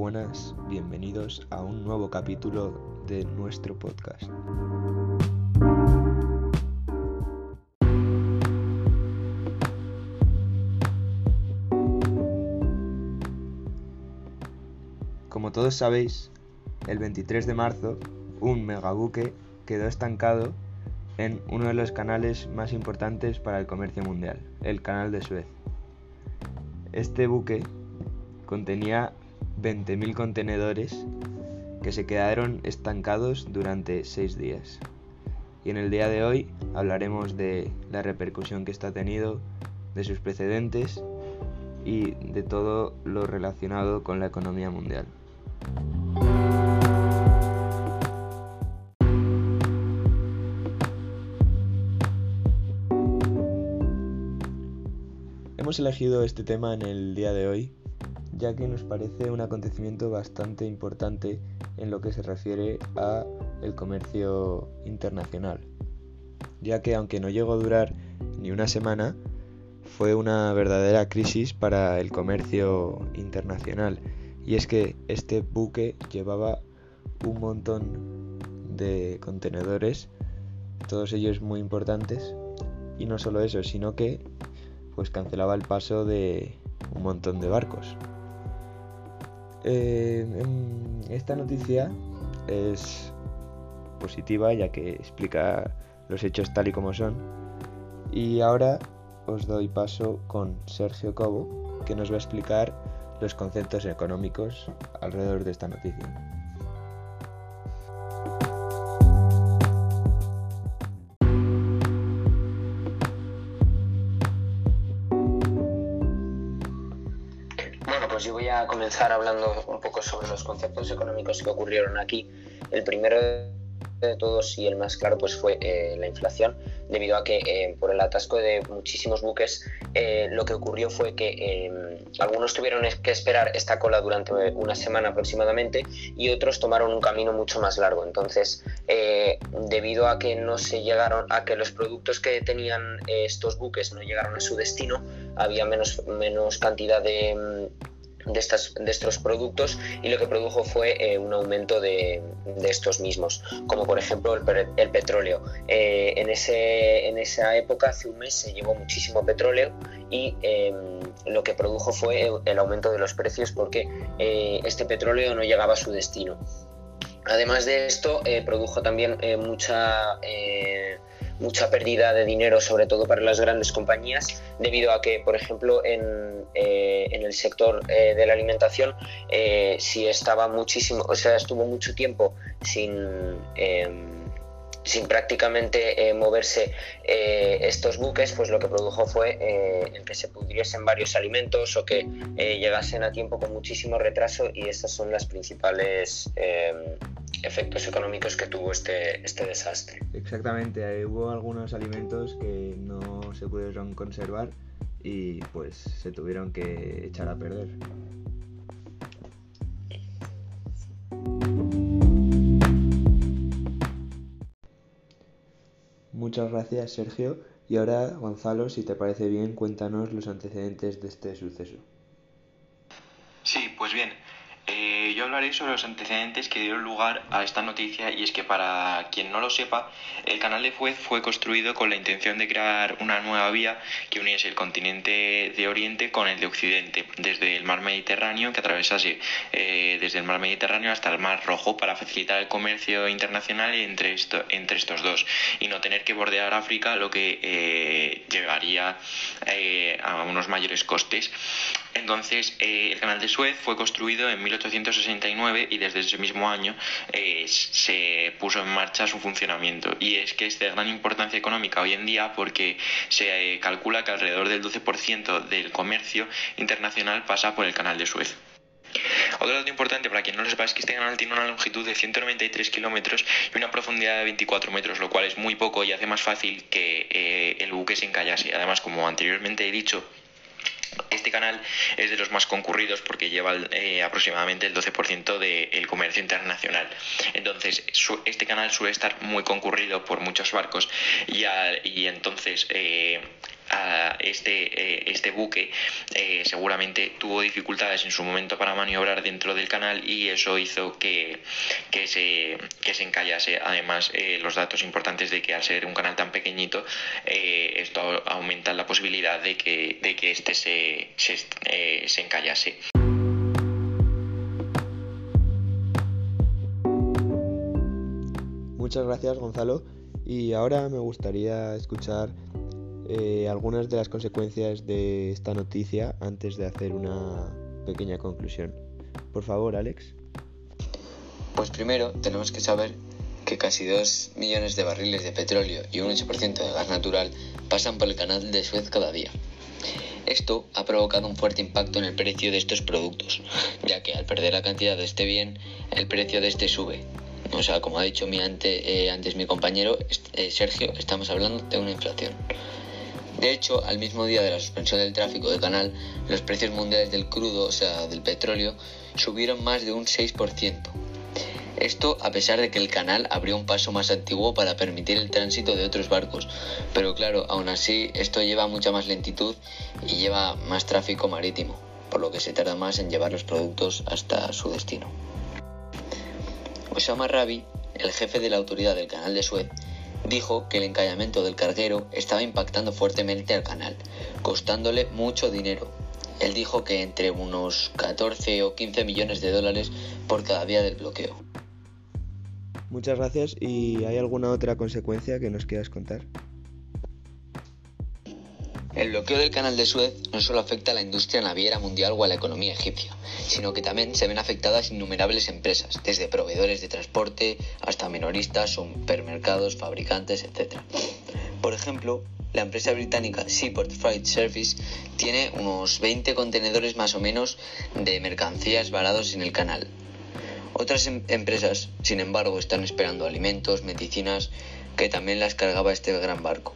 buenas, bienvenidos a un nuevo capítulo de nuestro podcast. Como todos sabéis, el 23 de marzo, un megabuque quedó estancado en uno de los canales más importantes para el comercio mundial, el Canal de Suez. Este buque contenía 20.000 contenedores que se quedaron estancados durante 6 días. Y en el día de hoy hablaremos de la repercusión que esto ha tenido, de sus precedentes y de todo lo relacionado con la economía mundial. Hemos elegido este tema en el día de hoy ya que nos parece un acontecimiento bastante importante en lo que se refiere a el comercio internacional, ya que aunque no llegó a durar ni una semana, fue una verdadera crisis para el comercio internacional, y es que este buque llevaba un montón de contenedores, todos ellos muy importantes, y no solo eso, sino que pues cancelaba el paso de un montón de barcos. Eh, esta noticia es positiva ya que explica los hechos tal y como son. Y ahora os doy paso con Sergio Cobo, que nos va a explicar los conceptos económicos alrededor de esta noticia. Pues yo voy a comenzar hablando un poco sobre los conceptos económicos que ocurrieron aquí. El primero de todos y el más claro pues fue eh, la inflación debido a que eh, por el atasco de muchísimos buques eh, lo que ocurrió fue que algunos tuvieron que esperar esta cola durante una semana aproximadamente y otros tomaron un camino mucho más largo entonces debido a que no se llegaron a que los productos que tenían estos buques no llegaron a su destino había menos menos cantidad de de, estas, de estos productos y lo que produjo fue eh, un aumento de, estos mismos, como por ejemplo el, petróleo. Eh, en, ese, en esa época, hace un mes, se llevó muchísimo petróleo y em, lo que produjo fue el, aumento de los precios porque eh, este petróleo no llegaba a su destino. Además de esto, produjo también mucha mucha pérdida de dinero, sobre todo para las grandes compañías, debido a que, por ejemplo, en, eh, el sector eh, de la alimentación, eh, si estaba muchísimo, o sea, estuvo mucho tiempo sin em, sin prácticamente moverse estos buques, pues lo que produjo fue el que se pudriesen varios alimentos o que llegasen a tiempo con muchísimo retraso y estas son las principales efectos económicos que tuvo este, este desastre. Exactamente, hubo algunos alimentos que no se pudieron conservar y pues se tuvieron que echar a perder. Muchas gracias Sergio y ahora Gonzalo, si te parece bien, cuéntanos los antecedentes de este suceso. Sí, pues bien, yo hablaré sobre los antecedentes que dieron lugar a esta noticia y es que para quien no lo sepa, el canal de Suez fue construido con la intención de crear una nueva vía que uniese el continente de Oriente con el de Occidente, desde el mar Mediterráneo que atravesase eh, desde el mar Mediterráneo hasta el mar Rojo para facilitar el comercio internacional entre, estos dos y no tener que bordear África, lo que eh, llegaría eh, a unos mayores costes. Entonces, el canal de Suez fue construido en 1860 y desde ese mismo año eh, se puso en marcha su funcionamiento. Y es que es de gran importancia económica hoy en día porque se eh, calcula que alrededor del 12% del comercio internacional pasa por el canal de Suez. Otro dato importante para quien no lo sepa es que este canal tiene una longitud de 193 kilómetros y una profundidad de 24 metros, lo cual es muy poco y hace más fácil que eh, el buque se encallase. Además, como anteriormente he dicho, este canal es de los más concurridos porque lleva eh, aproximadamente el 12% del comercio internacional. Entonces, este canal suele estar muy concurrido por muchos barcos y, entonces eh, este, este buque seguramente tuvo dificultades en su momento para maniobrar dentro del canal y eso hizo que, que, se, que se encallase. Además, los datos importantes de que al ser un canal tan pequeñito, esto aumenta la posibilidad de que, de que este se, se, se encallase. Muchas gracias Gonzalo y ahora me gustaría escuchar eh, algunas de las consecuencias de esta noticia antes de hacer una pequeña conclusión. Por favor, Alex. Pues primero tenemos que saber que casi 2 millones de barriles de petróleo y un 8% de gas natural pasan por el canal de Suez cada día. Esto ha provocado un fuerte impacto en el precio de estos productos, ya que al perder la cantidad de este bien, el precio de este sube, o sea, como ha dicho mi eh, antes mi compañero eh, Sergio, estamos hablando de una inflación. De hecho, al mismo día de la suspensión del tráfico del canal, los precios mundiales del crudo, o sea, del petróleo, subieron más de un 6%. Esto a pesar de que el canal abrió un paso más antiguo para permitir el tránsito de otros barcos, pero claro, aún así esto lleva mucha más lentitud y lleva más tráfico marítimo, por lo que se tarda más en llevar los productos hasta su destino. Osama Rabi, el jefe de la autoridad del canal de Suez, dijo que el encallamiento del carguero estaba impactando fuertemente al canal, costándole mucho dinero. Él dijo que entre unos 14 o 15 millones de dólares por cada día del bloqueo. Muchas gracias. ¿Y hay alguna otra consecuencia que nos quieras contar? El bloqueo del canal de Suez no solo afecta a la industria naviera mundial o a la economía egipcia, sino que también se ven afectadas innumerables empresas, desde proveedores de transporte hasta minoristas, supermercados, fabricantes, etc. Por ejemplo, la empresa británica Seaport Freight Service tiene unos 20 contenedores más o menos de mercancías varados en el canal. Otras em-, empresas, sin embargo, están esperando alimentos, medicinas, que también las cargaba este gran barco.